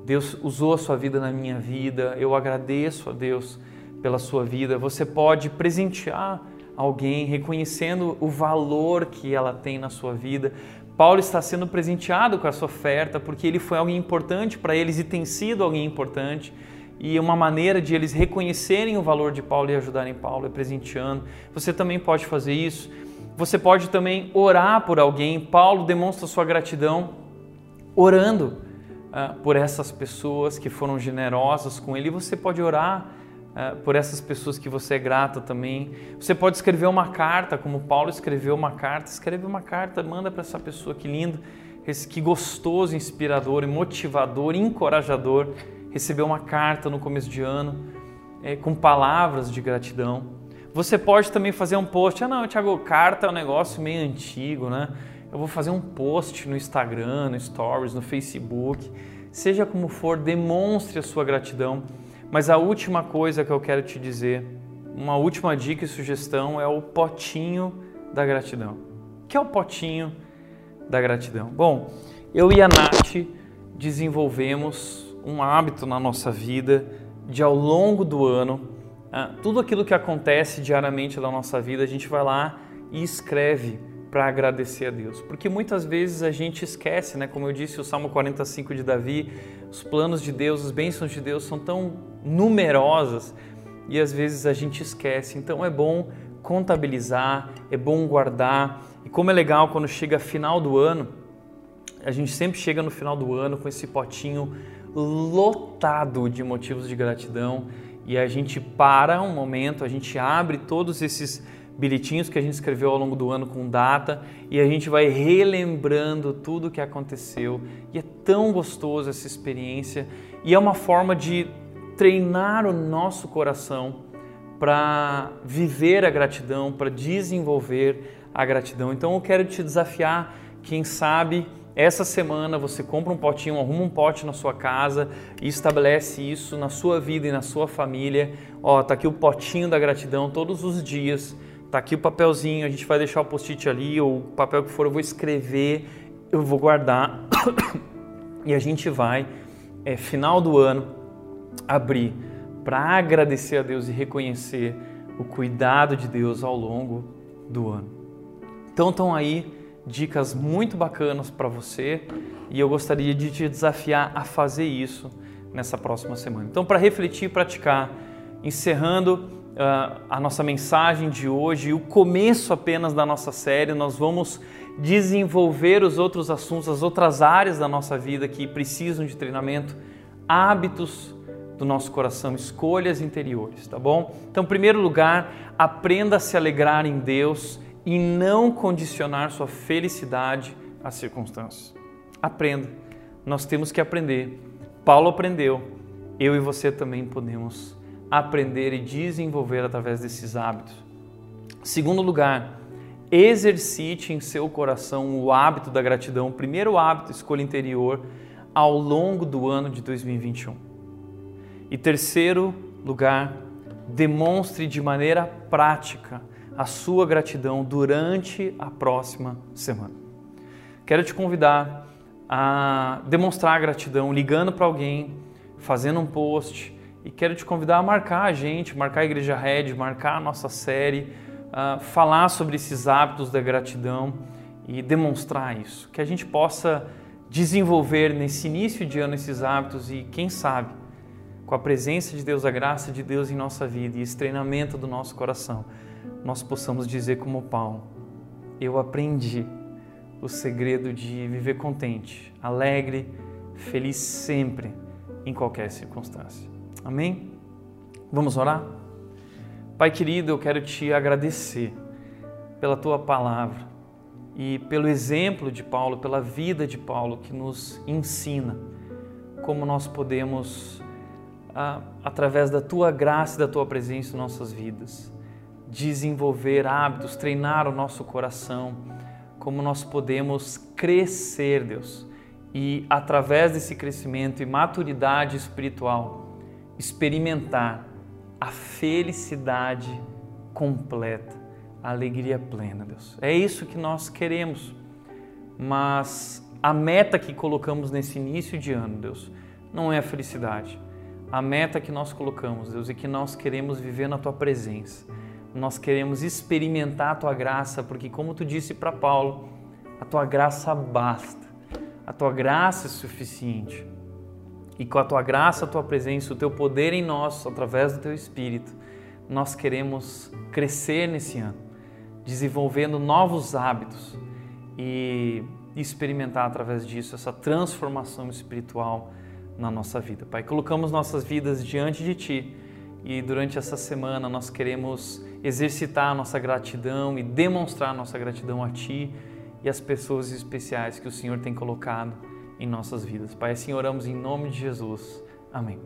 Deus usou a sua vida na minha vida. Eu agradeço a Deus pela sua vida. Você pode presentear alguém reconhecendo o valor que ela tem na sua vida. Paulo está sendo presenteado com essa oferta porque ele foi alguém importante para eles e tem sido alguém importante. E uma maneira de eles reconhecerem o valor de Paulo e ajudarem Paulo é presenteando. Você também pode fazer isso. Você pode também orar por alguém. Paulo demonstra sua gratidão orando uh, por essas pessoas que foram generosas com ele. Você pode orar por essas pessoas que você é grata também. Você pode escrever uma carta, como Paulo escreveu uma carta. Escreve uma carta, manda para essa pessoa, que lindo, que gostoso, inspirador, motivador, encorajador receber uma carta no começo de ano é, com palavras de gratidão. Você pode também fazer um post. Ah, não, Thiago, carta é um negócio meio antigo, né? Eu vou fazer um post no Instagram, no Stories, no Facebook. Seja como for, demonstre a sua gratidão. Mas a última coisa que eu quero te dizer, uma última dica e sugestão é o potinho da gratidão. O que é o potinho da gratidão? Bom, eu e a Nath desenvolvemos um hábito na nossa vida de ao longo do ano, ah, tudo aquilo que acontece diariamente na nossa vida, a gente vai lá e escreve para agradecer a Deus. Porque muitas vezes a gente esquece, né? Como eu disse, o Salmo 45 de Davi, os planos de Deus, as bênçãos de Deus são tão numerosas e às vezes a gente esquece. Então é bom contabilizar, é bom guardar. E como é legal quando chega final do ano, a gente sempre chega no final do ano com esse potinho lotado de motivos de gratidão e a gente para um momento, a gente abre todos esses bilhetinhos que a gente escreveu ao longo do ano com data e a gente vai relembrando tudo o que aconteceu. E é tão gostoso essa experiência e é uma forma de treinar o nosso coração para viver a gratidão, para desenvolver a gratidão. Então eu quero te desafiar, quem sabe essa semana você compra um potinho, arruma um pote na sua casa e estabelece isso na sua vida e na sua família. Ó, tá aqui o potinho da gratidão todos os dias. Tá aqui o papelzinho, a gente vai deixar o post-it ali ou o papel que for, eu vou escrever, eu vou guardar e a gente vai, é, final do ano, abrir para agradecer a Deus e reconhecer o cuidado de Deus ao longo do ano. Então estão aí dicas muito bacanas para você e eu gostaria de te desafiar a fazer isso nessa próxima semana. Então, para refletir e praticar, encerrando uh, a nossa mensagem de hoje, o começo apenas da nossa série. Nós vamos desenvolver os outros assuntos, as outras áreas da nossa vida que precisam de treinamento, hábitos do nosso coração, escolhas interiores, tá bom? Então, em primeiro lugar, aprenda a se alegrar em Deus e não condicionar sua felicidade às circunstâncias. Aprenda. Nós temos que aprender. Paulo aprendeu. Eu e você também podemos aprender e desenvolver através desses hábitos. Segundo lugar, exercite em seu coração o hábito da gratidão, o primeiro hábito, escolha interior, ao longo do ano de 2021. E terceiro lugar, demonstre de maneira prática a sua gratidão durante a próxima semana. Quero te convidar a demonstrar gratidão ligando para alguém, fazendo um post e quero te convidar a marcar a gente, marcar a Igreja Red, marcar a nossa série, uh, falar sobre esses hábitos da gratidão e demonstrar isso. Que a gente possa desenvolver nesse início de ano esses hábitos e, quem sabe, com a presença de Deus, a graça de Deus em nossa vida e esse treinamento do nosso coração, nós possamos dizer como Paulo: Eu aprendi o segredo de viver contente, alegre, feliz sempre, em qualquer circunstância. Amém? Vamos orar? Pai querido, eu quero te agradecer pela tua palavra e pelo exemplo de Paulo, pela vida de Paulo que nos ensina como nós podemos, através da tua graça e da tua presença em nossas vidas, desenvolver hábitos, treinar o nosso coração, como nós podemos crescer, Deus, e através desse crescimento e maturidade espiritual, experimentar a felicidade completa, a alegria plena, Deus. É isso que nós queremos. Mas a meta que colocamos nesse início de ano, Deus, não é a felicidade. A meta que nós colocamos, Deus, é que nós queremos viver na tua presença nós queremos experimentar a tua graça, porque, como tu disse para Paulo, a tua graça basta, a tua graça é suficiente. E com a tua graça, a tua presença, o teu poder em nós, através do teu Espírito, nós queremos crescer nesse ano, desenvolvendo novos hábitos e experimentar através disso essa transformação espiritual na nossa vida. Pai, colocamos nossas vidas diante de Ti e durante essa semana nós queremos exercitar a nossa gratidão e demonstrar a nossa gratidão a Ti e às pessoas especiais que o Senhor tem colocado em nossas vidas. Pai, assim oramos em nome de Jesus. Amém.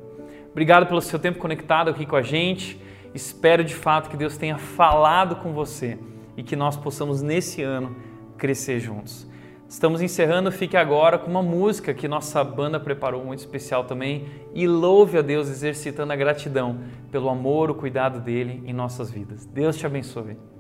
Obrigado pelo seu tempo conectado aqui com a gente. Espero de fato que Deus tenha falado com você e que nós possamos nesse ano crescer juntos. Estamos encerrando, fique agora com uma música que nossa banda preparou muito especial também e louve a Deus exercitando a gratidão pelo amor, o cuidado dele em nossas vidas. Deus te abençoe.